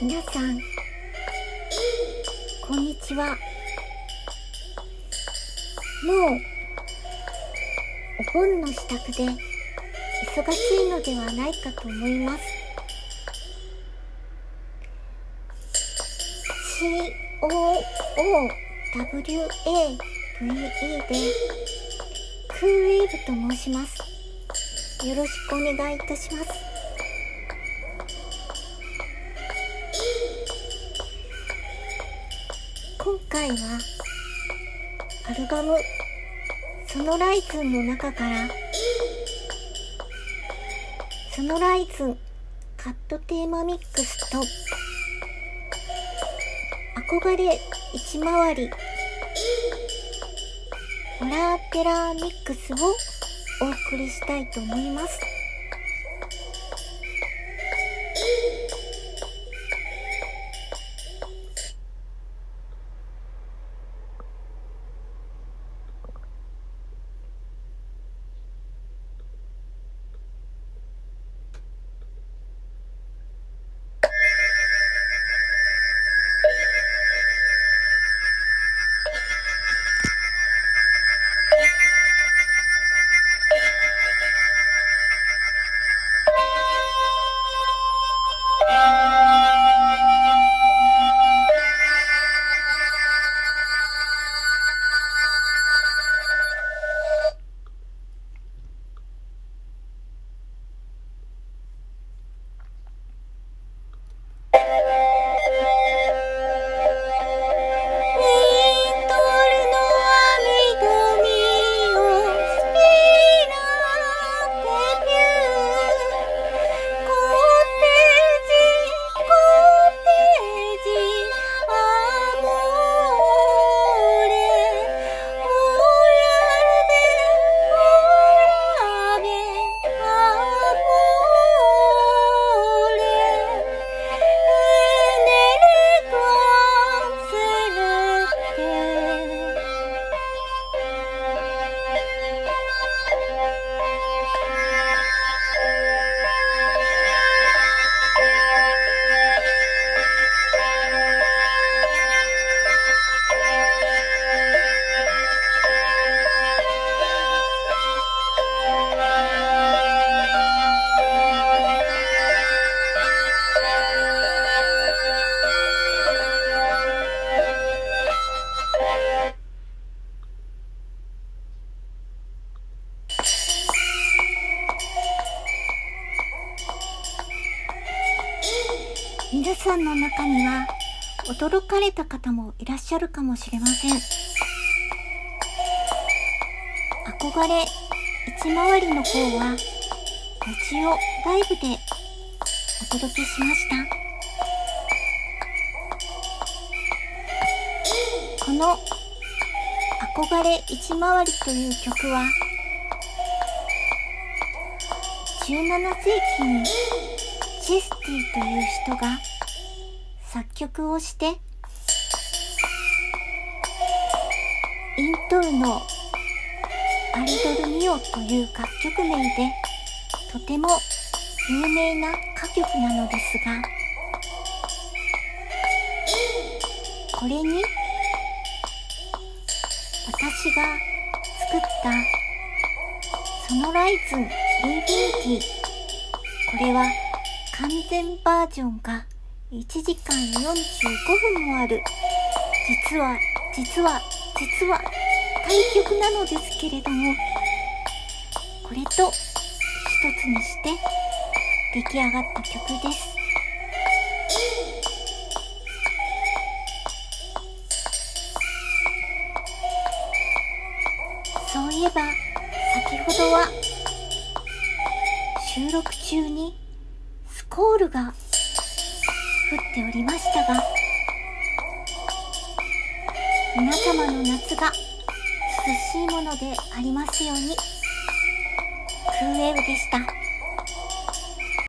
皆さん。こんにちは。もうお盆の支度で忙しいのではないかと思います。COOWAVE でクーウェーブと申します。よろしくお願いいたします。今回はアルバムソノライズンの中からソノライズンカットテーマミックスと憧れ一回りホラーテラーミックスをお送りしたいと思います。皆さんの中には驚かれた方もいらっしゃるかもしれません。憧れ一回りの方は日曜ライブでお届けしました。この憧れ一回りという曲は17世紀にチェスティという人が作曲をしてイントルのアリドルミオという楽曲名でとても有名な歌曲なのですがこれに私が作ったソノライズンインフィニティこれは完全バージョンが1時間45分もある。実は実は実は対局なのですけれどもこれと一つにして出来上がった曲です。そういえば先ほどは収録中にコールが降っておりましたが皆様の夏が涼しいものでありますようにクーウでした。